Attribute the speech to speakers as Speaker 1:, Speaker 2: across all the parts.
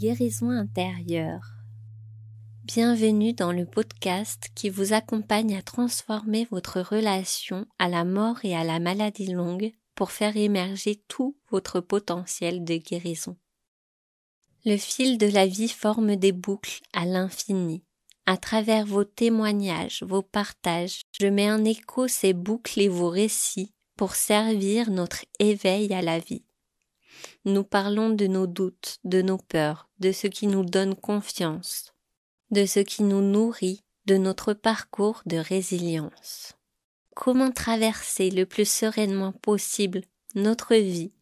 Speaker 1: guérison intérieure. Bienvenue dans le podcast qui vous accompagne à transformer votre relation à la mort et à la maladie longue pour faire émerger tout votre potentiel de guérison. Le fil de la vie forme des boucles à l'infini. À travers vos témoignages, vos partages, je mets en écho ces boucles et vos récits pour servir notre éveil à la vie. Nous parlons de nos doutes, de nos peurs, de ce qui nous donne confiance, de ce qui nous nourrit, de notre parcours de résilience. Comment traverser le plus sereinement possible notre vie,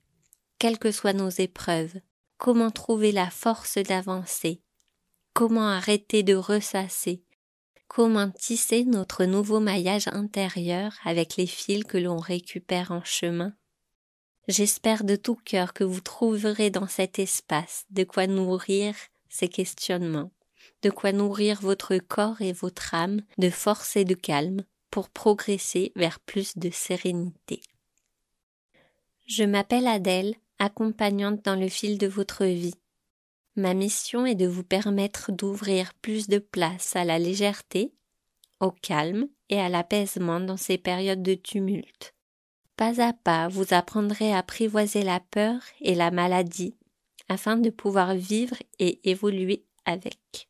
Speaker 1: quelles que soient nos épreuves, comment trouver la force d'avancer, comment arrêter de ressasser, comment tisser notre nouveau maillage intérieur avec les fils que l'on récupère en chemin? J'espère de tout cœur que vous trouverez dans cet espace de quoi nourrir ces questionnements, de quoi nourrir votre corps et votre âme de force et de calme pour progresser vers plus de sérénité. Je m'appelle Adèle, accompagnante dans le fil de votre vie. Ma mission est de vous permettre d'ouvrir plus de place à la légèreté, au calme et à l'apaisement dans ces périodes de tumulte pas à pas, vous apprendrez à apprivoiser la peur et la maladie afin de pouvoir vivre et évoluer avec.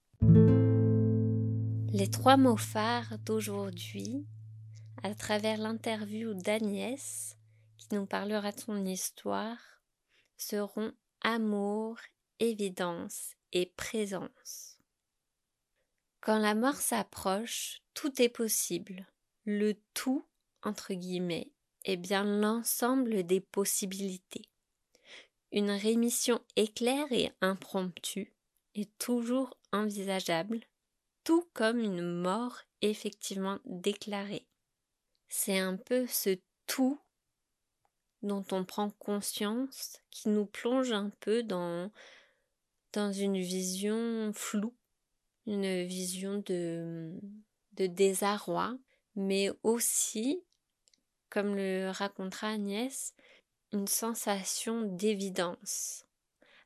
Speaker 1: Les trois mots phares d'aujourd'hui, à travers l'interview d'Agnès, qui nous parlera de son histoire, seront amour, évidence et présence. Quand la mort s'approche, tout est possible. Le tout, entre guillemets, est bien l'ensemble des possibilités. Une rémission éclair et impromptue est toujours envisageable, tout comme une mort effectivement déclarée. C'est un peu ce tout dont on prend conscience qui nous plonge un peu dans, dans une vision floue, une vision de, de désarroi, mais aussi comme le racontera Agnès, une sensation d'évidence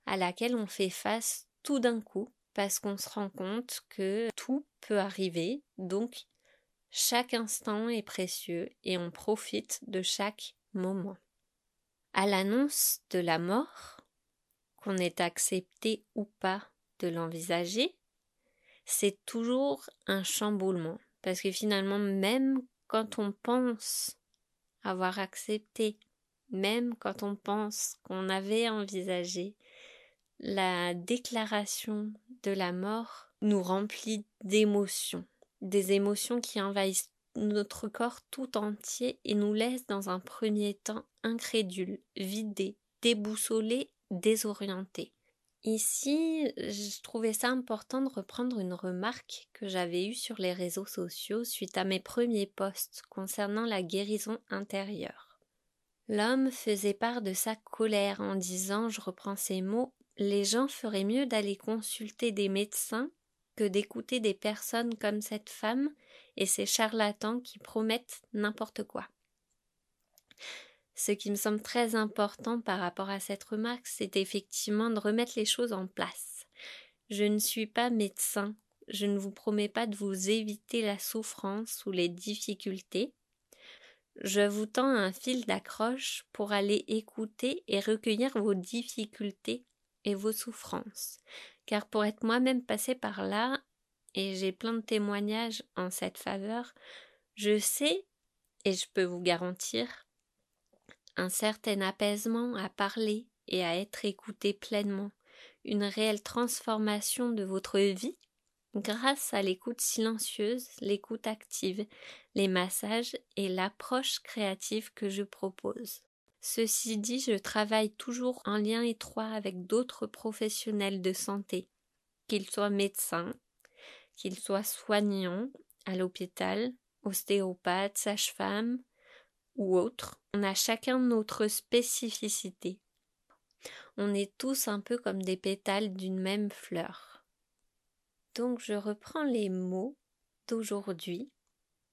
Speaker 1: à laquelle on fait face tout d'un coup parce qu'on se rend compte que tout peut arriver, donc chaque instant est précieux et on profite de chaque moment. À l'annonce de la mort, qu'on ait accepté ou pas de l'envisager, c'est toujours un chamboulement parce que finalement même quand on pense avoir accepté, même quand on pense qu'on avait envisagé, la déclaration de la mort nous remplit d'émotions, des émotions qui envahissent notre corps tout entier et nous laissent dans un premier temps incrédules, vidés, déboussolés, désorientés. Ici, je trouvais ça important de reprendre une remarque que j'avais eue sur les réseaux sociaux suite à mes premiers posts concernant la guérison intérieure. L'homme faisait part de sa colère en disant, je reprends ces mots, les gens feraient mieux d'aller consulter des médecins que d'écouter des personnes comme cette femme et ces charlatans qui promettent n'importe quoi. Ce qui me semble très important par rapport à cette remarque, c'est effectivement de remettre les choses en place. Je ne suis pas médecin, je ne vous promets pas de vous éviter la souffrance ou les difficultés. Je vous tends un fil d'accroche pour aller écouter et recueillir vos difficultés et vos souffrances. Car pour être moi-même passé par là, et j'ai plein de témoignages en cette faveur, je sais, et je peux vous garantir, un certain apaisement à parler et à être écouté pleinement, une réelle transformation de votre vie grâce à l'écoute silencieuse, l'écoute active, les massages et l'approche créative que je propose. Ceci dit, je travaille toujours en lien étroit avec d'autres professionnels de santé, qu'ils soient médecins, qu'ils soient soignants à l'hôpital, ostéopathes, sages-femmes, ou autre, on a chacun notre spécificité. On est tous un peu comme des pétales d'une même fleur. Donc je reprends les mots d'aujourd'hui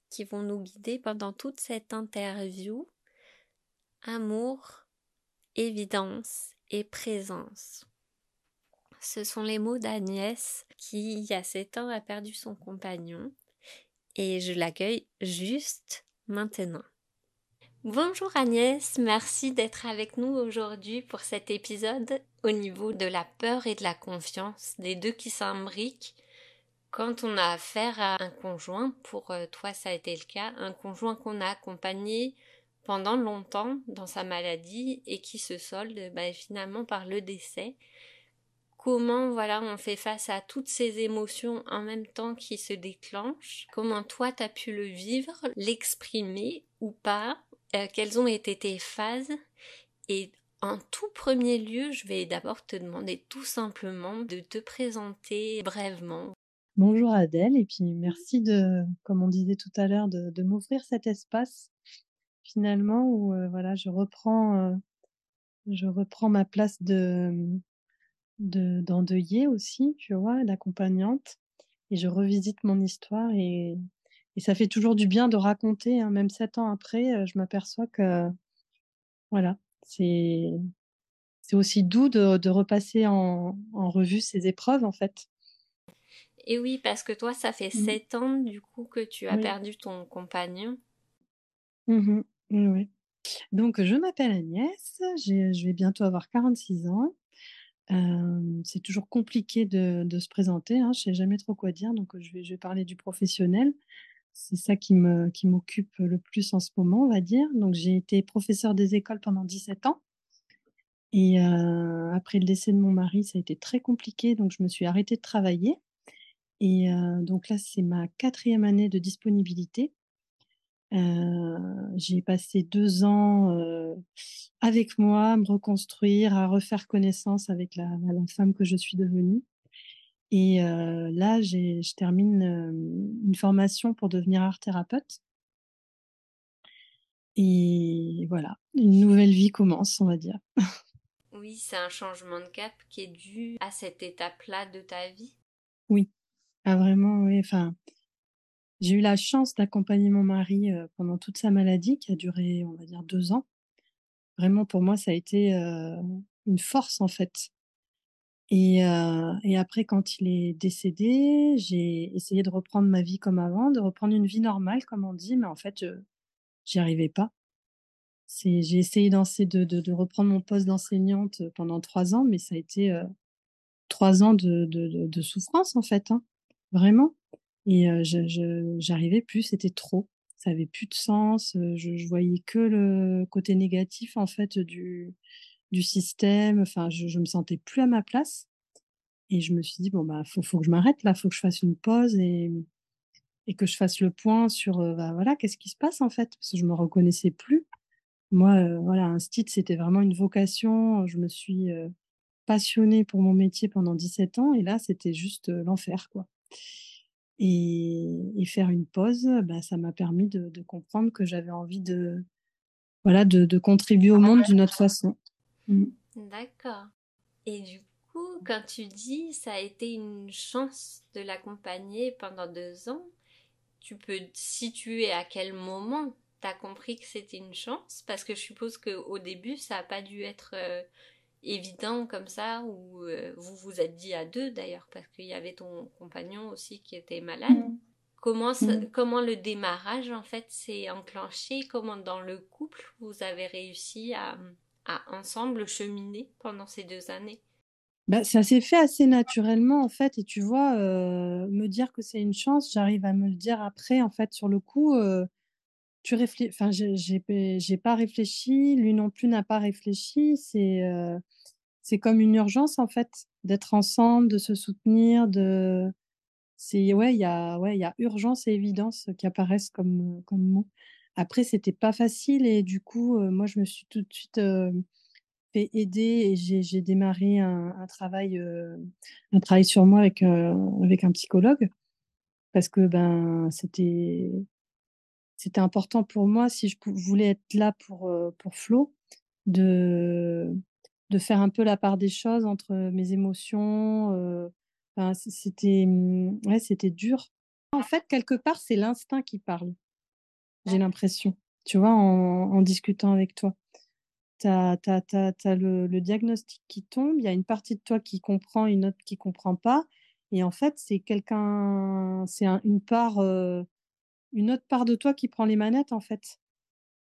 Speaker 1: qui vont nous guider pendant toute cette interview. Amour, évidence et présence. ce sont les mots d'Agnès qui, il y a sept ans, a perdu son compagnon et je l'accueille juste maintenant. Bonjour Agnès, merci d'être avec nous aujourd'hui pour cet épisode au niveau de la peur et de la confiance, des deux qui s'imbriquent. Quand on a affaire à un conjoint, pour euh, toi ça a été le cas, un conjoint qu'on a accompagné pendant longtemps dans sa maladie et qui se solde bah, finalement par le décès. Comment voilà on fait face à toutes ces émotions en même temps qui se déclenchent? Comment toi tu as pu le vivre, l'exprimer ou pas? Euh, Quelles ont été tes phases Et en tout premier lieu, je vais d'abord te demander tout simplement de te présenter brièvement.
Speaker 2: Bonjour Adèle, et puis merci de, comme on disait tout à l'heure, de, m'ouvrir cet espace finalement où euh, voilà, je reprends, euh, je reprends ma place de d'endeuillée aussi, tu vois, d'accompagnante, et je revisite mon histoire et, et, ça fait toujours du bien de raconter, hein, même sept ans après, je m'aperçois que voilà, c'est c'est aussi doux de, de repasser en, en revue ces épreuves en fait.
Speaker 1: Et oui, parce que toi, ça fait mmh. sept ans du coup que tu as perdu ton compagnon.
Speaker 2: Mmh oui. Donc, je m'appelle Agnès, je vais bientôt avoir 46 ans. c'est toujours compliqué de, se présenter, hein, je ne sais jamais trop quoi dire, donc je vais, je vais parler du professionnel. C'est ça qui me qui m'occupe le plus en ce moment, on va dire. Donc, j'ai été professeur des écoles pendant 17 ans. Et après le décès de mon mari, ça a été très compliqué, donc je me suis arrêtée de travailler. Et donc là, c'est ma quatrième année de disponibilité. j'ai passé deux ans avec moi, à me reconstruire, à refaire connaissance avec la femme que je suis devenue. Et là, je termine une formation pour devenir art thérapeute. Et voilà, une nouvelle vie commence, on va dire.
Speaker 1: Oui, c'est un changement de cap qui est dû à cette étape-là de ta vie?
Speaker 2: Oui, ah vraiment, oui, enfin, j'ai eu la chance d'accompagner mon mari, pendant toute sa maladie qui a duré, on va dire deux ans. Vraiment pour moi, ça a été, une force en fait. Et et après quand il est décédé, j'ai essayé de reprendre ma vie comme avant, de reprendre une vie normale comme on dit, mais en fait, je j'y arrivais pas. J'ai essayé de de reprendre mon poste d'enseignante, pendant trois ans, mais ça a été, trois ans de de souffrance en fait, hein. Vraiment et je j'arrivais plus, c'était trop. Ça avait plus de sens, je je voyais que le côté négatif, en fait, du du système. Enfin, je je me sentais plus à ma place et je me suis dit: «Bon, bah, faut faut que je m'arrête là, faut que je fasse une pause et et que je fasse le point sur, bah, voilà, qu'est-ce qui se passe, en fait?» parce que je me reconnaissais plus. Moi, voilà, un stit, c'était vraiment une vocation. Je me suis, passionnée pour mon métier pendant 17 ans et là, c'était juste, l'enfer, quoi. Et, faire une pause, bah, ça m'a permis de, comprendre que j'avais envie de, voilà, de, contribuer au monde d'une autre façon.
Speaker 1: Mmh. D'accord. Et du coup, quand tu dis ça a été une chance de l'accompagner pendant deux ans, tu peux situer à quel moment tu as compris que c'était une chance? Parce que je suppose qu'au début, ça n'a pas dû être euh, évident comme ça, ou euh, vous vous êtes dit à deux d'ailleurs, parce qu'il y avait ton compagnon aussi qui était malade. Mm. Comment, mm. comment le démarrage en fait s'est enclenché? Comment dans le couple vous avez réussi à, à ensemble cheminer pendant ces deux années
Speaker 2: bah, ça s'est fait assez naturellement en fait et tu vois euh, me dire que c'est une chance j'arrive à me le dire après en fait sur le coup euh, tu réfléchis enfin j'ai pas réfléchi lui non plus n'a pas réfléchi c'est c'est comme une urgence en fait d'être ensemble, de se soutenir, de c'est ouais, il y a ouais, y a urgence et évidence qui apparaissent comme comme mots. Après c'était pas facile et du coup, moi je me suis tout de suite, fait aider et j'ai démarré un travail, un travail sur moi avec, un psychologue parce que ben, c'était important pour moi si je voulais être là pour, pour Flo de de faire un peu la part des choses entre mes émotions, c'était, mmh, ouais, c'était dur. En fait, quelque part, c'est l'instinct qui parle, j'ai l'impression, tu vois? En discutant avec toi. tu as as as le diagnostic qui tombe, il y a une partie de toi qui comprend, une autre qui comprend pas et en fait, c'est quelqu'un c'est un une part, heu, une autre part de toi qui prend les manettes, en fait.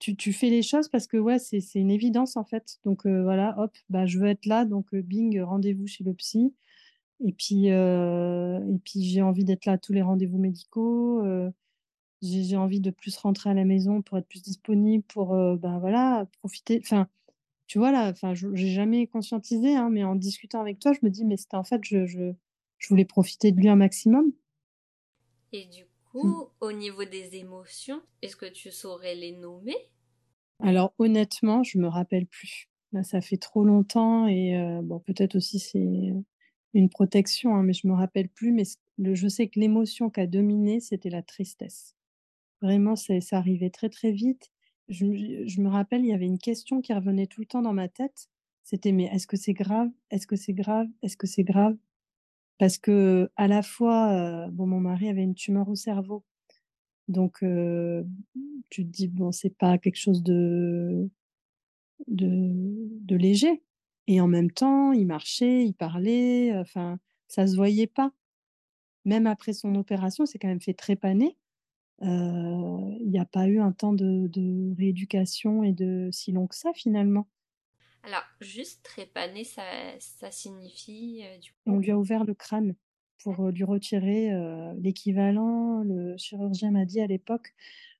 Speaker 2: Tu tu fais les choses parce que, ouais, c'est une évidence, en fait. Donc heu, voilà, hop, bah, je veux être là, donc heu, bing, rendez-vous chez le psy et puis, et puis j'ai envie d'être là à tous les rendez-vous médicaux, j'ai envie de plus rentrer à la maison pour être plus disponible, pour, heu, ben, voilà, profiter enfin, tu vois, là, enfin, je j'ai jamais conscientisé, hein, mais en discutant avec toi, je me dis: «Mais c'était en fait, je je je voulais profiter de lui un maximum».
Speaker 1: Et du
Speaker 2: Mmh.
Speaker 1: coup, au niveau des émotions, est-ce que tu saurais les nommer?
Speaker 2: Alors honnêtement, je me rappelle plus. Là, ça fait trop longtemps et heu, bon, peut-être aussi c'est, une protection, hein, mais je me rappelle plus, mais le je sais que l'émotion qui a dominé, c'était la tristesse. Vraiment, c'est ça arrivait très, très vite. Je me rappelle, il y avait une question qui revenait tout le temps dans ma tête. C'était: «Mais est-ce que c'est grave? Est-ce que c'est grave? Est-ce que c'est grave?» parce que à la fois, heu, bon, mon mari avait une tumeur au cerveau, donc heu, tu te dis: «Bon, c'est pas quelque chose de de de léger» et en même temps, il marchait, il parlait, enfin, ça se voyait pas. Même après son opération, il s'est quand même fait trépaner. Heu, il y a pas eu un temps de de rééducation et de si long que ça, finalement.
Speaker 1: Alors, juste trépaner, ça ça signifie, du
Speaker 2: On lui a ouvert le crâne pour, heu, lui retirer, l'équivalent, le chirurgien m'a dit à l'époque,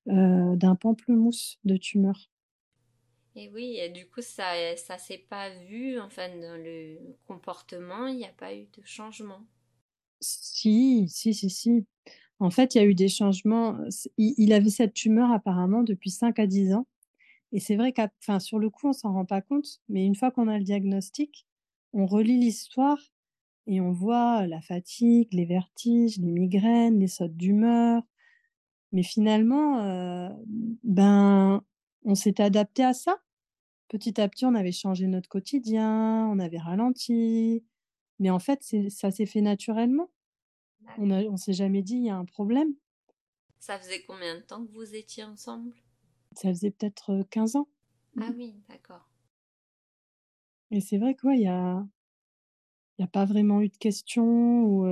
Speaker 2: d'un pamplemousse de tumeur.
Speaker 1: Et oui et du coup, ça ça s'est pas vu, enfin, dans le comportement, il y a pas eu de changement?
Speaker 2: Si, si, si, si. En fait, il y a eu des changements, il avait cette tumeur apparemment depuis 5 à 10 ans et c'est vrai qu'ap enfin, sur le coup, on s'en rend pas compte, mais une fois qu'on a le diagnostic, on relit l'histoire et on voit la fatigue, les vertiges, les migraines, les sautes d'humeur. Mais finalement, ben, on s'était adapté à ça. Petit à petit, on avait changé notre quotidien, on avait ralenti, mais en fait, ça s'est fait naturellement. On on s'est jamais dit: «Il y a un problème».
Speaker 1: Ça faisait combien de temps que vous étiez ensemble?
Speaker 2: Ça faisait peut-être, heu, 15 ans.
Speaker 1: Ah oui, d'accord.
Speaker 2: Et c'est vrai que, ouais, il y a il y a pas vraiment eu de questions ou,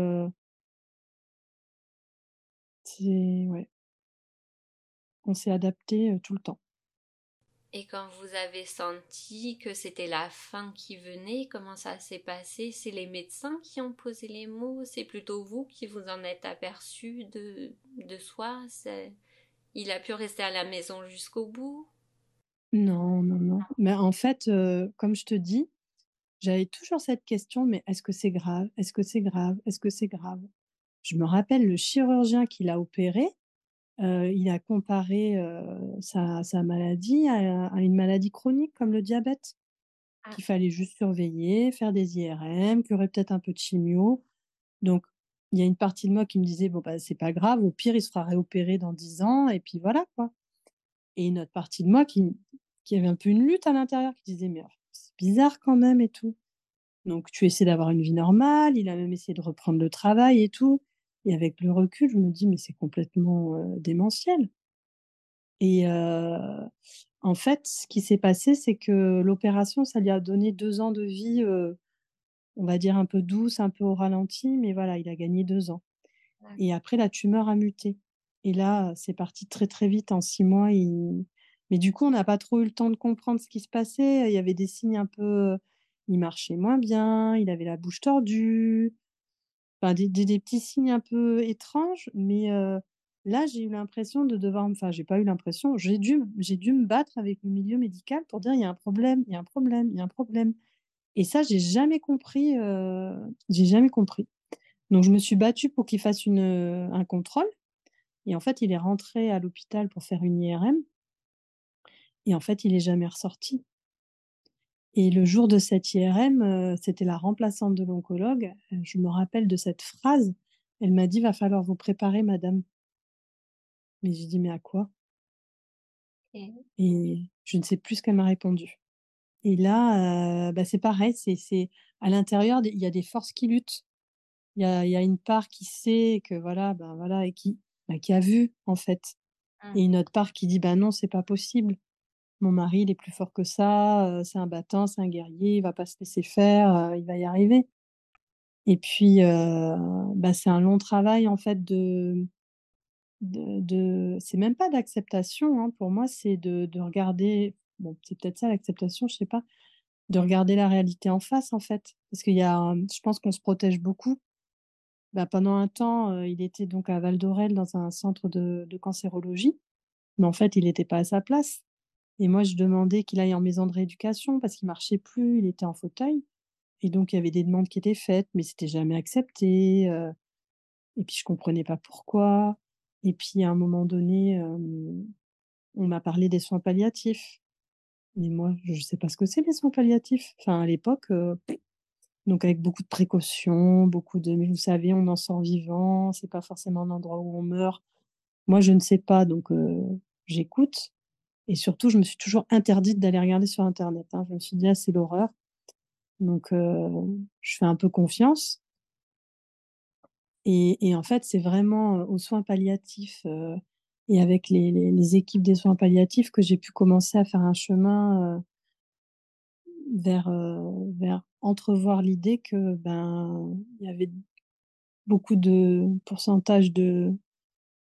Speaker 2: c'est ouais. On s'est adapté, heu, tout le temps.
Speaker 1: Et quand vous avez senti que c'était la fin qui venait, comment ça s'est passé? C'est les médecins qui ont posé les mots? C'est plutôt vous qui vous en êtes aperçu de de soi? Il a pu rester à la maison jusqu'au bout?
Speaker 2: Non, non, non. Mais en fait, heu, comme je te dis, j'avais toujours cette question: «Mais est-ce que c'est grave? Est-ce que c'est grave? Est-ce que c'est grave?» je me rappelle le chirurgien qui l'a opéré, il a comparé, sa sa maladie à à une maladie chronique comme le diabète.
Speaker 1: Ah.
Speaker 2: Qu'il fallait juste surveiller, faire des IRM, qu'il y aurait peut-être un peu de chimio. Donc il y a une partie de moi qui me disait: «Bon, bah, c'est pas grave, au pire, il se fera réopérer dans 10 ans et puis voilà, quoi» et une autre partie de moi qui qui avait un peu une lutte à l'intérieur, qui disait: «Mais c'est bizarre quand même et tout». Donc tu essaies d'avoir une vie normale, il a même essayé de reprendre le travail et tout et avec le recul, je me dis: «Mais c'est complètement, démentiel» et en fait, ce qui s'est passé, c'est que l'opération, ça lui a donné 2 ans de vie, on va dire un peu douce, un peu au ralenti, mais voilà, il a gagné 2 ans. Et après la tumeur a muté. Et là, c'est parti très, très vite en 6 mois, il mais du coup, on n'a pas trop eu le temps de comprendre ce qui se passait. Il y avait des signes un peu il marchait moins bien, il avait la bouche tordue, des petits signes un peu étranges, mais là, j'ai eu l'impression de devoir enfin, j'ai pas eu l'impression, j'ai dû j'ai dû me battre avec le milieu médical pour dire: «Il y a un problème, il y a un problème, il y a un problème» et ça, j'ai jamais compris, j'ai jamais compris. Donc je me suis battue pour qu'il fasse une, un contrôle et en fait, il est rentré à l'hôpital pour faire une IRM et en fait, il est jamais ressorti et le jour de cette IRM, heu, c'était la remplaçante de l'oncologue, heu, je me rappelle de cette phrase. Elle m'a dit: «Va falloir vous préparer madame». Mais j'ai dit: «Mais à quoi?»
Speaker 1: Et
Speaker 2: et je ne sais plus ce qu'elle m'a répondu et là, heu, bah, c'est pareil, c'est à l'intérieur il y a des forces qui luttent. Il y a il y a une part qui sait que voilà, ben, voilà et qui qui a vu en fait
Speaker 1: Mmh.
Speaker 2: et une autre part qui dit: «Bah, non, c'est pas possible». Mon mari, il est plus fort que ça, c'est un battant, c'est un guerrier, il va pas se laisser faire, il va y arriver» et puis, bah, c'est un long travail en fait de c'est même pas d'acceptation, hein, pour moi, c'est de de regarder bon, c'est peut-être ça l'acceptation, je sais pas, de regarder la réalité en face, en fait. Parce qu'il y a, je pense qu'on se protège beaucoup. Bah, pendant un temps, il était donc à Val d'Orel dans un centre de cancérologie, mais en fait, il était pas à sa place et moi, je demandais qu'il aille en maison de rééducation parce qu'il marchait plus, il était en fauteuil et donc il y avait des demandes qui étaient faites, mais c'était jamais accepté, heu et puis je comprenais pas pourquoi et puis à un moment donné, on m'a parlé des soins palliatifs. Mais moi, je sais pas ce que c'est les soins palliatifs. Enfin, à l'époque, heu, donc avec beaucoup de précautions, beaucoup de: «Mais vous savez, on en sort vivant, c'est pas forcément un endroit où on meurt». Moi, je ne sais pas, donc heu, j'écoute et surtout, je me suis toujours interdite d'aller regarder sur internet, hein. Je me suis dit: «Ah, c'est l'horreur», donc je fais un peu confiance et en fait, c'est vraiment, aux soins palliatifs, et avec les équipes des soins palliatifs que j'ai pu commencer à faire un chemin, vers, vers entrevoir l'idée que, ben, il y avait beaucoup de pourcentage de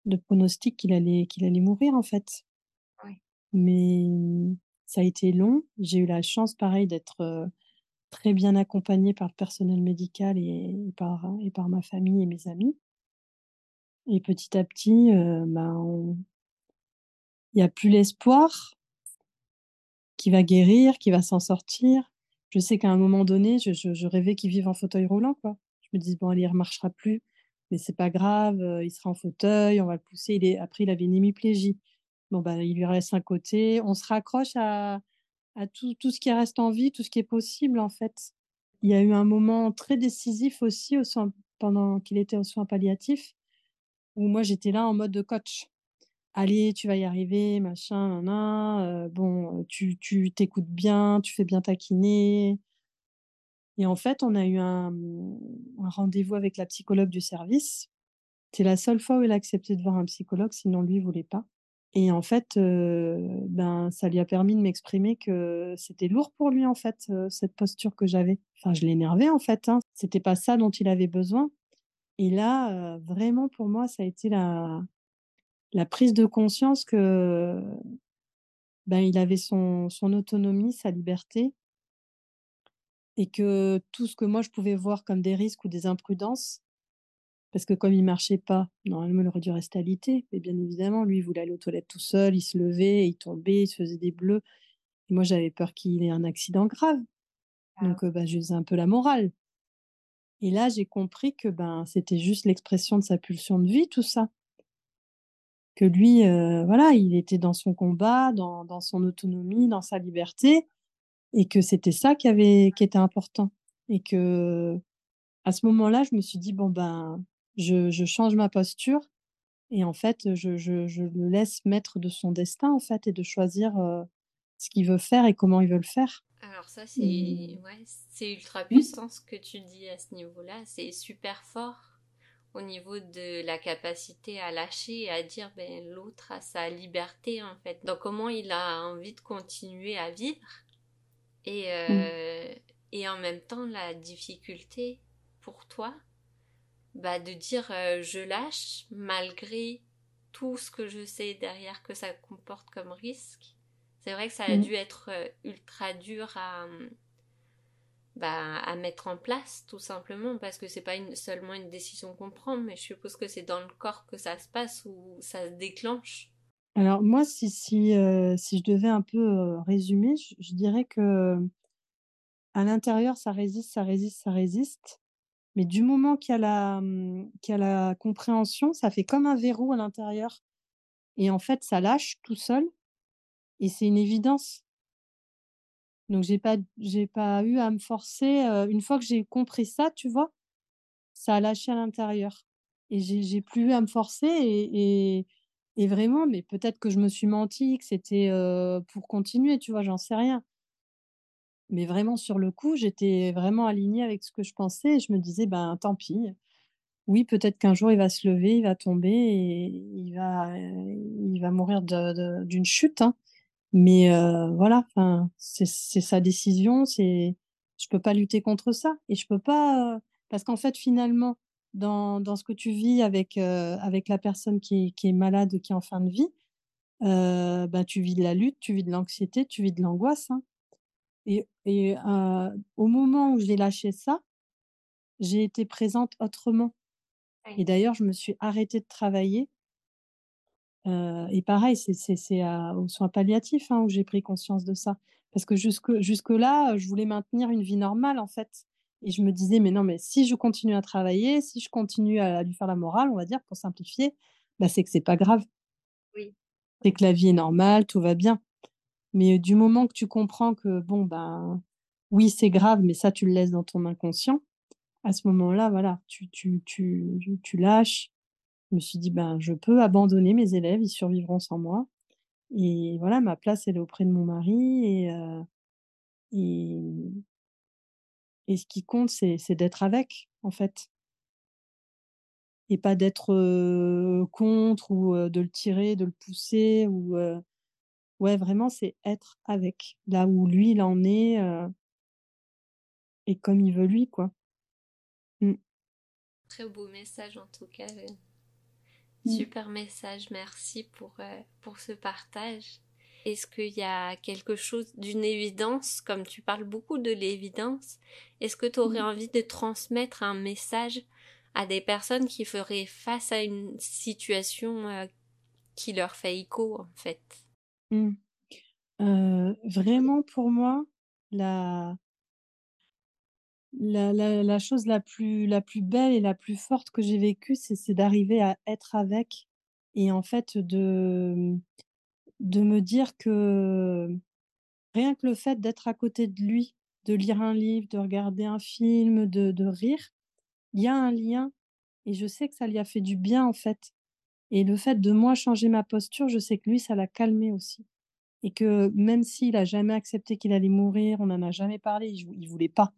Speaker 2: de pronostics qu'il allait qu'il allait mourir, en fait. Mais, ça a été long. J'ai eu la chance, pareil, d'être, heu, très bien accompagnée par le personnel médical et par et par ma famille et mes amis et petit à petit, heu, ben, il y a plus l'espoir qu'il va guérir, qu'il va s'en sortir. Je sais qu'à un moment donné, je rêvais qu'il vive en fauteuil roulant, quoi. Je me dis: «Bon allez, il remarchera plus, mais c'est pas grave, heu, il sera en fauteuil, on va le pousser». Il est après il avait une hémiplégie. Bon, bah, il lui reste un côté. On se raccroche à tout tout ce qui reste en vie, tout ce qui est possible, en fait. Il y a eu un moment très décisif aussi aux soins pendant qu'il était aux soins palliatifs, où moi j'étais là en mode coach. «Allez, tu vas y arriver, machin, nin, heu, bon, tu t'écoutes bien, tu fais bien ta kiné» et en fait, on a eu un, rendez-vous avec la psychologue du service. C'est la seule fois où il a accepté de voir un psychologue, sinon lui, il voulait pas et en fait, heu, ben, ça lui a permis de m'exprimer que c'était lourd pour lui, en fait, heu, cette posture que j'avais. Enfin, je l'énervais, en fait, hein. C'était pas ça dont il avait besoin et là, heu, vraiment pour moi, ça a été la la prise de conscience que Ben, il avait son son autonomie, sa liberté et que tout ce que moi je pouvais voir comme des risques ou des imprudences, parce que comme il marchait pas, normalement il aurait dû rester alité, mais bien évidemment, lui, il voulait aller aux toilettes tout seul, il se levait, il tombait, il se faisait des bleus. Et moi j'avais peur qu'il ait un accident grave,
Speaker 1: Ah.
Speaker 2: Donc heu, bah, je faisais un peu la morale. Et là, j'ai compris que, ben, c'était juste l'expression de sa pulsion de vie tout ça. Que lui, heu, voilà, il était dans son combat, dans dans son autonomie, dans sa liberté. Et que c'était ça qui avait qui était important. Et que à ce moment-là, je me suis dit: «Bon, ben, je je change ma posture et en fait, je je je le laisse maître de son destin, en fait et de choisir, ce qu'il veut faire et comment il veut le faire»
Speaker 1: Alors ça, c'est ouais, c'est ultra
Speaker 2: mmh,
Speaker 1: puissant ce que tu dis à ce niveau-là. C'est super fort au niveau de la capacité à lâcher et à dire ben l'autre a sa liberté en fait. Donc comment il a envie de continuer à vivre et
Speaker 2: mmh,
Speaker 1: et en même temps la difficulté pour toi bah de dire euh, je lâche malgré tout ce que je sais derrière que ça comporte comme risque. C'est vrai que ça a
Speaker 2: mmh.
Speaker 1: dû être euh, ultra dur à, bah, à mettre en place, tout simplement, parce que c'est pas une, seulement une décision qu'on prend, mais je suppose que c'est dans le corps que ça se passe ou ça se déclenche.
Speaker 2: Alors moi, si si, heu, si je devais un peu, résumer, je je dirais que à l'intérieur, ça résiste, ça résiste, ça résiste, mais du moment qu'il y a la, mmh, qu'il a la compréhension, ça fait comme un verrou à l'intérieur et en fait, ça lâche tout seul Et c'est une évidence. Donc j'ai pas pas eu à me forcer, une fois que j'ai compris ça, tu vois? Ça a lâché à l'intérieur et j'ai j'ai plus eu à me forcer et et vraiment, mais peut-être que je me suis menti, que c'était, pour continuer, tu vois? J'en sais rien. Mais vraiment sur le coup, j'étais vraiment alignée avec ce que je pensais je me disais: «Ben, tant pis. Oui, peut-être qu'un jour il va se lever, il va tomber et il va, heu, il va mourir d'une chute, hein». Mais euh, voilà, c'est sa décision, c'est je peux pas lutter contre ça et je peux pas euh, parce qu'en fait finalement dans, dans ce que tu vis avec euh, avec la personne qui est, malade, qui est en fin de vie, euh, bah, tu vis de la lutte, tu vis de l'anxiété, tu vis de l'angoisse. Hein. Et, et au moment où j'ai lâché ça, j'ai été présente autrement. Et d'ailleurs, je me suis arrêtée de travailler et pareil, c'est aux soins palliatifs, hein, où j'ai pris conscience de ça. Parce que jusque jusque-là, je voulais maintenir une vie normale, en fait et je me disais: «Mais non, mais si je continue à travailler, si je continue à lui faire la morale», on va dire, pour simplifier, bah, c'est que c'est pas grave.
Speaker 1: Oui.
Speaker 2: C'est que la vie est normale, tout va bien. Mais du moment que tu comprends que bon, ben, oui, c'est grave, mais ça, tu le laisses dans ton inconscient, à ce moment-là, voilà, tu tu tu tu lâches, je me suis dit: «Ben, je peux abandonner mes élèves, ils survivront sans moi. Et voilà, ma place, elle est auprès de mon mari et heu et ce qui compte, c'est d'être avec, en fait» et pas d'être, heu, contre ou de le tirer, de le pousser ou ouais, vraiment, c'est être avec, là où lui, il en est, heu et comme il veut lui, quoi. Mmh.
Speaker 1: Très beau message en tout cas,
Speaker 2: Mmh.
Speaker 1: Super message, merci pour, euh, pour ce partage. Est-ce qu'il y a quelque chose d'une évidence, comme tu parles beaucoup de l'évidence, est-ce que tu aurais mmh. envie de transmettre un message à des personnes qui feraient face à une situation euh, qui leur fait écho en fait?
Speaker 2: Mmh. Vraiment pour moi, la, chose la plus, belle et la plus forte que j'ai vécue, c'est d'arriver à être avec et en fait de, me dire que rien que le fait d'être à côté de lui, de lire un livre, de regarder un film, de rire, il y a un lien et je sais que ça lui a fait du bien en fait. Et le fait de moi changer ma posture, je sais que lui, ça l'a calmé aussi. Et que même s'il a jamais accepté qu'il allait mourir, on n'en a jamais parlé, il, il voulait pas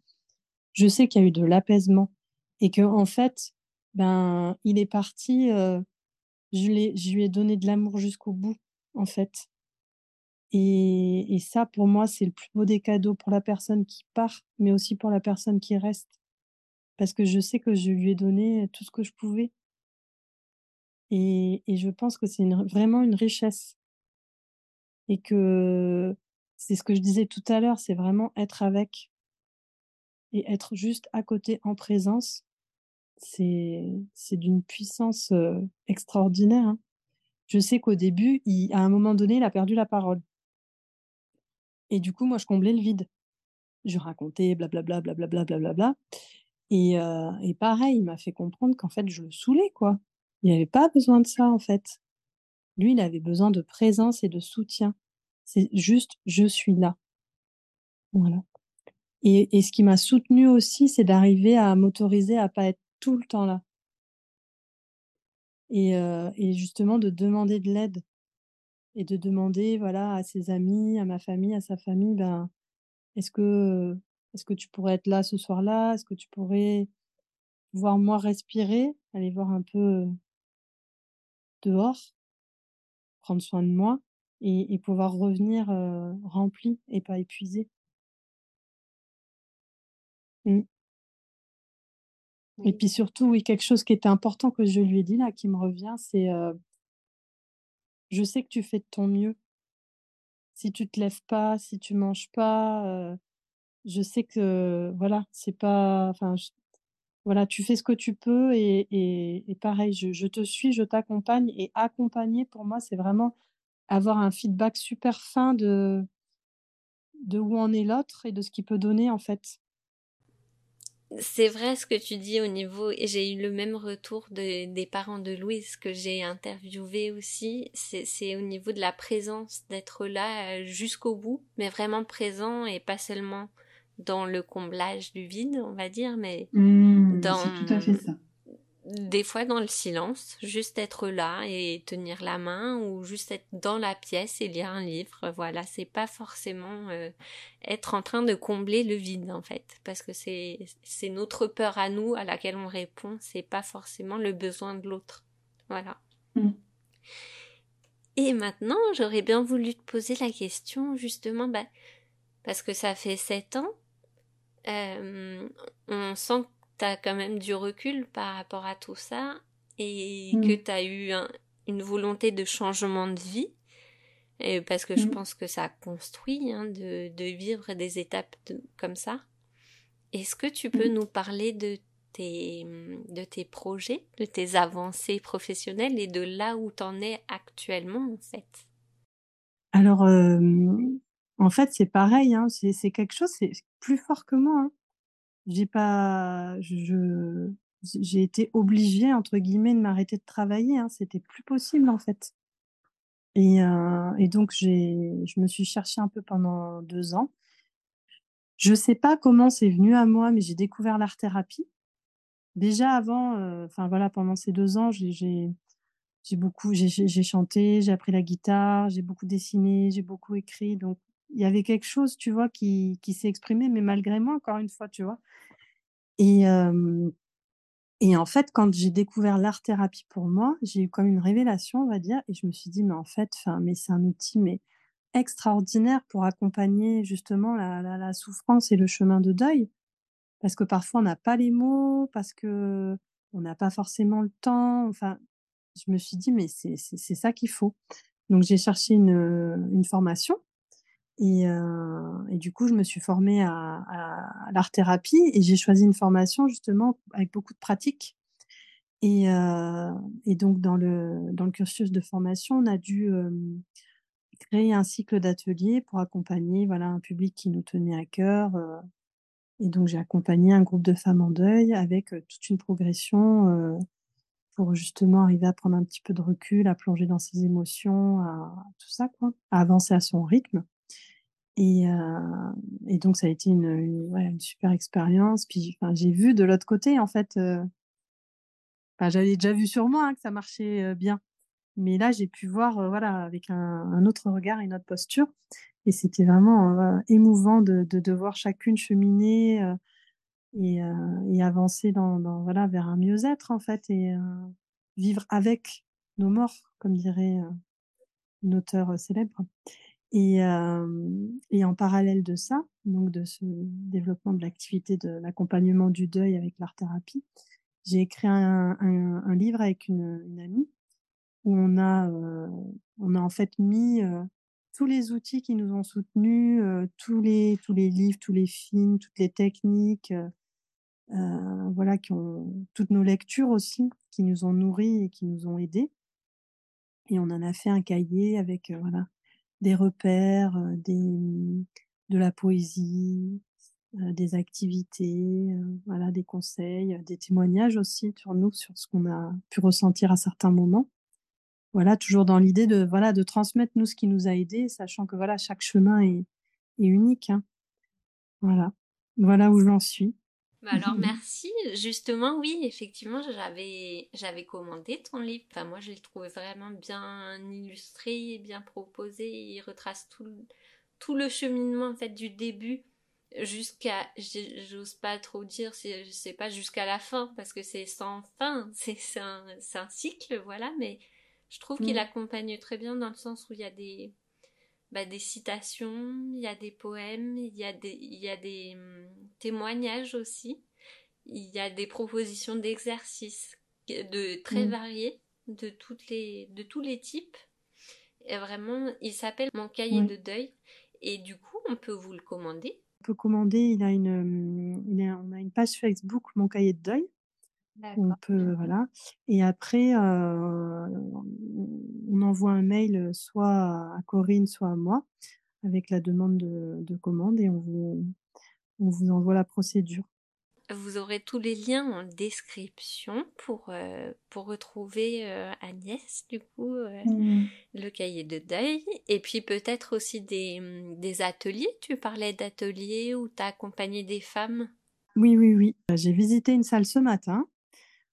Speaker 2: je sais qu'il y a eu de l'apaisement et que en fait, ben, il est parti, euh, je, lui ai donné de l'amour jusqu'au bout, en fait. Et ça, pour moi, c'est le plus beau des cadeaux pour la personne qui part, mais aussi pour la personne qui reste. Parce que je sais que je lui ai donné tout ce que je pouvais. Et, je pense que c'est vraiment une richesse. Et que c'est ce que je disais tout à l'heure, c'est vraiment être avec et être juste à côté en présence, c'est d'une puissance, heu, extraordinaire, hein. Je sais qu'au début, à un moment donné, il a perdu la parole et du coup, moi, je comblais le vide. Je racontais blablabla, blablabla, blablabla et heu et pareil, il m'a fait comprendre qu'en fait, je le saoulais, quoi. Il avait pas besoin de ça, en fait. Lui, il avait besoin de présence et de soutien. C'est juste: «Je suis là». Voilà. Et et ce qui m'a soutenue aussi, c'est d'arriver à m'autoriser à pas être tout le temps là. Et heu et justement de demander de l'aide et de demander, voilà, à ses amis, à ma famille, à sa famille, ben: «Est-ce que, est-ce que tu pourrais être là ce soir-là? Est-ce que tu pourrais voir moi respirer, aller voir un peu, dehors, prendre soin de moi et et pouvoir revenir, heu, remplie et pas épuisée?» Mmh. Et puis surtout, oui, quelque chose qui était important que je lui ai dit là, qui me revient, c'est, heu «Je sais que tu fais de ton mieux. Si tu te lèves pas, si tu manges pas, heu, je sais que voilà, c'est pas enfin voilà, tu fais ce que tu peux et et et pareil, je je te suis, je t'accompagne» et accompagner pour moi, c'est vraiment avoir un feedback super fin de de où en est l'autre et de ce qu'il peut donner, en fait.
Speaker 1: C'est vrai ce que tu dis au niveau, et j'ai eu le même retour de, des parents de Louise que j'ai interviewé aussi, c'est au niveau de la présence, d'être là euh, jusqu'au bout, mais vraiment présent et pas seulement dans le comblage du vide, on va dire, mais
Speaker 3: mmh, dans... C'est tout à fait ça
Speaker 1: des fois dans le silence, juste être là et tenir la main ou juste être dans la pièce et lire un livre. Voilà, c'est pas forcément euh, être en train de combler le vide en fait, parce que c'est c'est notre peur à nous à laquelle on répond, c'est pas forcément le besoin de l'autre. Voilà.
Speaker 3: Mm.
Speaker 1: Et maintenant, j'aurais bien voulu te poser la question, justement, bah, parce que ça fait sept ans, euh, on sent as quand même du recul par rapport à tout ça et mm. que tu as eu une volonté de changement de vie. Et parce que je mm. pense que ça construit hein, de, de, vivre des étapes comme ça. Est-ce que tu peux mm. nous parler de tes, de tes projets, de tes avancées professionnelles et de là où tu en es actuellement en fait?
Speaker 2: Alors, euh, en fait, c'est pareil, hein, c'est quelque chose, c'est plus fort que moi. Hein. J'ai pas, j'ai été obligée entre guillemets de m'arrêter de travailler. Hein, C'était plus possible en fait. Et, et donc j'ai, je me suis cherchée un peu pendant deux ans. Je sais pas comment c'est venu à moi, mais j'ai découvert l'art thérapie. Déjà avant, enfin voilà, pendant ces deux ans, j'ai, j'ai beaucoup, j'ai chanté, j'ai appris la guitare, j'ai beaucoup dessiné, j'ai beaucoup écrit. Donc il y avait quelque chose, tu vois, qui, qui s'est exprimé, mais malgré moi, encore une fois, tu vois. Et, et en fait, quand j'ai découvert l'art thérapie pour moi, j'ai eu comme une révélation, on va dire, et je me suis dit, mais en fait, mais c'est un outil mais extraordinaire pour accompagner justement la, la, souffrance et le chemin de deuil, parce que parfois on n'a pas les mots, parce que on n'a pas forcément le temps. Enfin, je me suis dit, mais c'est ça qu'il faut. Donc j'ai cherché une, une formation et, euh, et, du coup, je me suis formée à, à, l'art thérapie et j'ai choisi une formation justement avec beaucoup de pratiques. Et, euh, et donc, dans le, dans le cursus de formation, on a dû créer un cycle d'ateliers pour accompagner voilà, un public qui nous tenait à cœur. Euh. et donc, j'ai accompagné un groupe de femmes en deuil avec toute une progression pour justement arriver à prendre un petit peu de recul, à plonger dans ses émotions, à tout ça, quoi, à avancer à son rythme. Et, euh, et, donc, ça a été une, super expérience. Puis, j'ai vu de l'autre côté, en fait, euh, j'avais déjà vu sur moi hein, que ça marchait euh, bien. Mais là, j'ai pu voir, voilà, avec un, autre regard et une autre posture. Et c'était vraiment émouvant de, voir chacune cheminer et, avancer dans, voilà, vers un mieux-être, en fait, et vivre avec nos morts, comme dirait une auteure célèbre. Et, en parallèle de ça, donc de ce développement de l'activité de l'accompagnement du deuil avec l'art-thérapie, j'ai écrit un, livre avec une, amie où on a, on a en fait mis tous les outils qui nous ont soutenus, tous, les, tous les livres, tous les films, toutes les techniques, voilà, qui ont, toutes nos lectures aussi, qui nous ont nourris et qui nous ont aidés. Et on en a fait un cahier avec voilà, des repères, mmh, de la poésie, des activités, voilà, des conseils, des témoignages aussi sur nous, sur ce qu'on a pu ressentir à certains moments. Voilà, toujours dans l'idée de voilà de transmettre nous ce qui nous a aidés, sachant que voilà chaque chemin est, est unique. Hein. Voilà, voilà où j'en suis.
Speaker 1: Bah alors merci. Justement, oui, effectivement, j'avais j'avais commandé ton livre. Enfin, moi, je l'ai trouvé vraiment bien illustré, bien proposé. Il retrace tout le, tout le cheminement en fait du début jusqu'à j'ose pas trop dire je sais pas jusqu'à la fin parce que c'est sans fin c'est un, un cycle voilà mais je trouve qu'il mm. accompagne très bien dans le sens où il y a des bah, des citations, il y a des poèmes, il y a des, il y a des hum, témoignages aussi, il y a des propositions d'exercices de très mmh. variés, de, toutes les, de tous les types. Et vraiment, il s'appelle Mon cahier de deuil. Et du coup, on peut vous le commander.
Speaker 2: On peut commander, il a une, hum, il a, on a une page Facebook Mon cahier de deuil. On peut, voilà. Et après, euh, on envoie un mail soit à Corinne, soit à moi, avec la demande de, commande et on vous, on vous envoie la procédure.
Speaker 1: Vous aurez tous les liens en description pour, euh, pour retrouver euh, Agnès, du coup, mmh. le cahier de deuil. Et puis peut-être aussi des, des ateliers. Tu parlais d'ateliers où tu as accompagné des femmes?
Speaker 2: Oui, oui, oui. J'ai visité une salle ce matin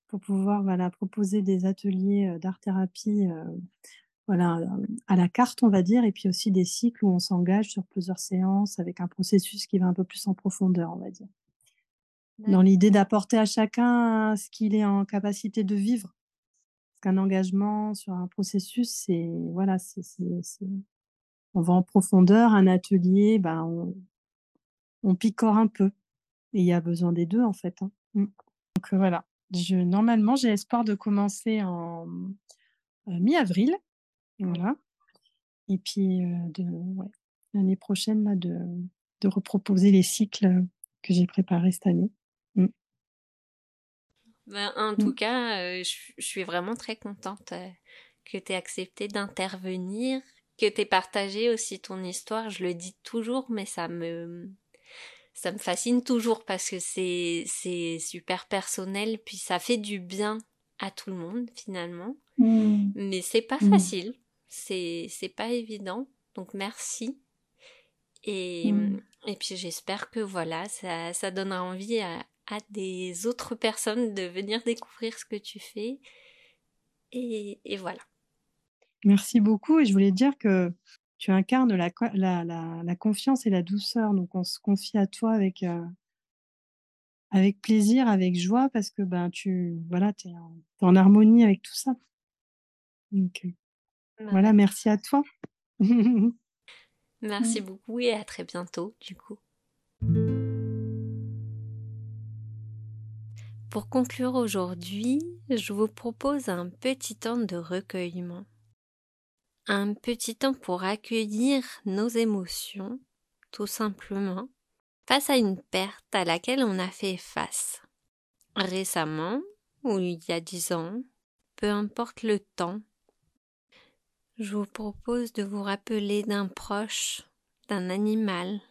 Speaker 2: pour pouvoir voilà, proposer des ateliers d'art-thérapie voilà, à la carte, on va dire, et puis aussi des cycles où on s'engage sur plusieurs séances avec un processus qui va un peu plus en profondeur, on va dire. Dans l'idée d'apporter à chacun ce qu'il est en capacité de vivre. qu'un engagement sur un processus, c'est voilà, c'est, on va en profondeur. Un atelier, ben on, on picore un peu. Et il y a besoin des deux en fait. Hein. Mmh. Donc voilà. Je, normalement, j'ai espoir de commencer en mi-avril. Voilà. Et puis de ouais, l'année prochaine là, de, de reproposer les cycles que j'ai préparés cette année. Mmh.
Speaker 1: Ben, en tout mmh. cas, je, suis vraiment très contente que tu aies accepté d'intervenir, que tu aies partagé aussi ton histoire. Je le dis toujours, mais ça me, ça me fascine toujours parce que c'est, c'est super personnel, puis ça fait du bien à tout le monde finalement. Mmh. Mais c'est pas facile, c'est, c'est pas évident. Donc merci. Et, et puis j'espère que voilà, ça, ça donnera envie à, à des autres personnes de venir découvrir ce que tu fais. Et, et voilà.
Speaker 2: Merci beaucoup. Et je voulais dire que tu incarnes la, la, la, la, confiance et la douceur. Donc, on se confie à toi avec, euh, avec plaisir, avec joie, parce que ben, tu voilà, es en, es en harmonie avec tout ça. Donc, euh, voilà, merci à toi.
Speaker 1: merci beaucoup et à très bientôt, du coup. Pour conclure aujourd'hui, je vous propose un petit temps de recueillement. Un petit temps pour accueillir nos émotions, tout simplement, face à une perte à laquelle on a fait face. Récemment, ou il y a dix ans, peu importe le temps, je vous propose de vous rappeler d'un proche, d'un animal,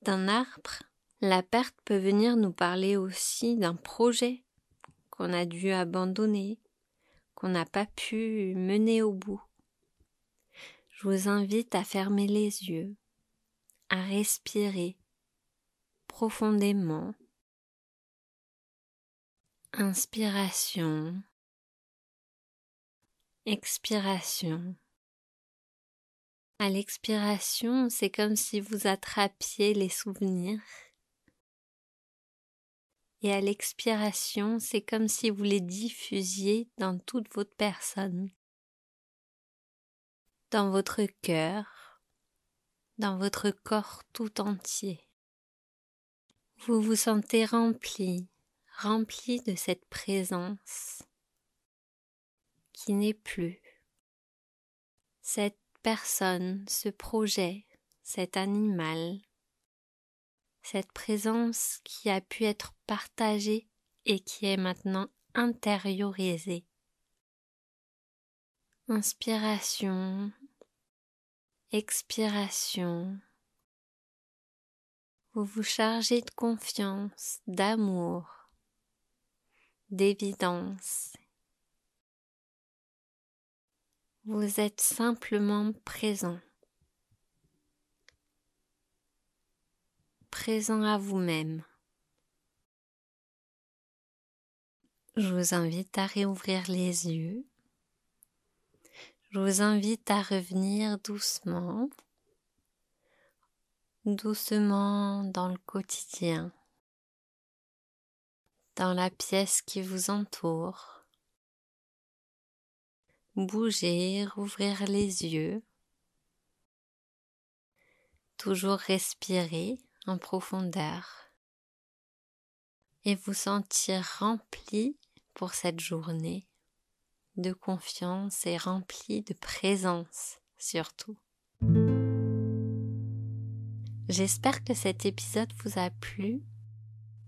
Speaker 1: d'un arbre, la perte peut venir nous parler aussi d'un projet qu'on a dû abandonner, qu'on n'a pas pu mener au bout. Je vous invite à fermer les yeux, à respirer profondément. Inspiration, expiration. À l'expiration, c'est comme si vous attrapiez les souvenirs et à l'expiration, c'est comme si vous les diffusiez dans toute votre personne, dans votre cœur, dans votre corps tout entier. Vous vous sentez rempli, rempli de cette présence qui n'est plus. Cette personne, ce projet, cet animal, cette présence qui a pu être partagée et qui est maintenant intériorisée. Inspiration, expiration. Vous vous chargez de confiance, d'amour, d'évidence. Vous êtes simplement présent. présent à vous-même. Je vous invite à réouvrir les yeux. Je vous invite à revenir doucement, doucement dans le quotidien, dans la pièce qui vous entoure. Bouger, rouvrir les yeux, toujours respirer en profondeur. Et vous sentir rempli pour cette journée de confiance et rempli de présence surtout. J'espère que cet épisode vous a plu,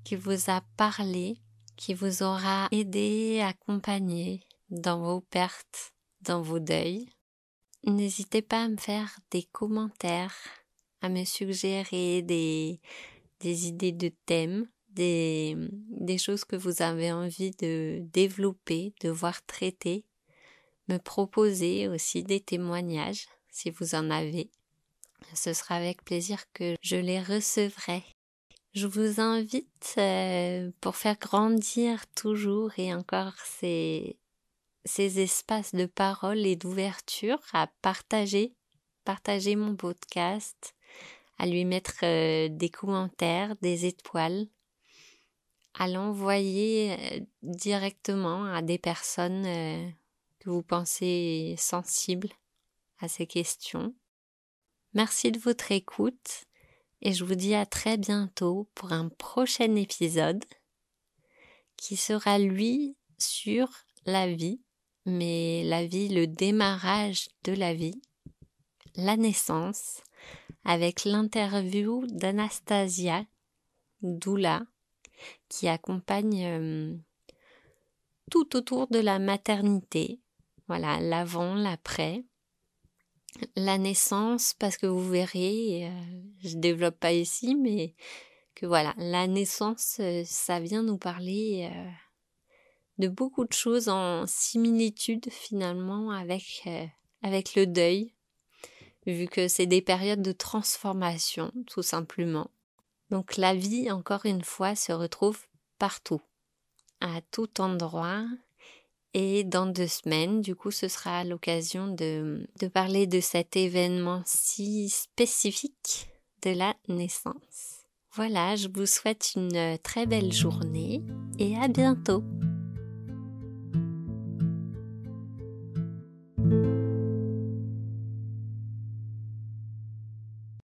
Speaker 1: qu'il vous a parlé, qui vous aura aidé, accompagné dans vos pertes, dans vos deuils. N'hésitez pas à me faire des commentaires à me suggérer des, des idées de thèmes, des, des choses que vous avez envie de développer, de voir traiter, me proposer aussi des témoignages si vous en avez. Ce sera avec plaisir que je les recevrai. Je vous invite euh, pour faire grandir toujours et encore ces, ces espaces de parole et d'ouverture à partager, partager mon podcast, à lui mettre euh, des commentaires, des étoiles, à l'envoyer euh, directement à des personnes que vous pensez sensible à ces questions. Merci de votre écoute et je vous dis à très bientôt pour un prochain épisode qui sera lui sur la vie, mais la vie, le démarrage de la vie, la naissance, avec l'interview d'Anastasia Doula qui accompagne euh, tout autour de la maternité, voilà, l'avant, l'après, la naissance, parce que vous verrez, euh, je développe pas ici, mais que voilà, la naissance, euh, ça vient nous parler de beaucoup de choses en similitude finalement avec avec le deuil, vu que c'est des périodes de transformation, tout simplement. Donc la vie, encore une fois, se retrouve partout, à tout endroit. Et dans deux semaines, du coup, ce sera l'occasion de, parler de cet événement si spécifique de la naissance. Voilà, je vous souhaite une très belle journée et à bientôt.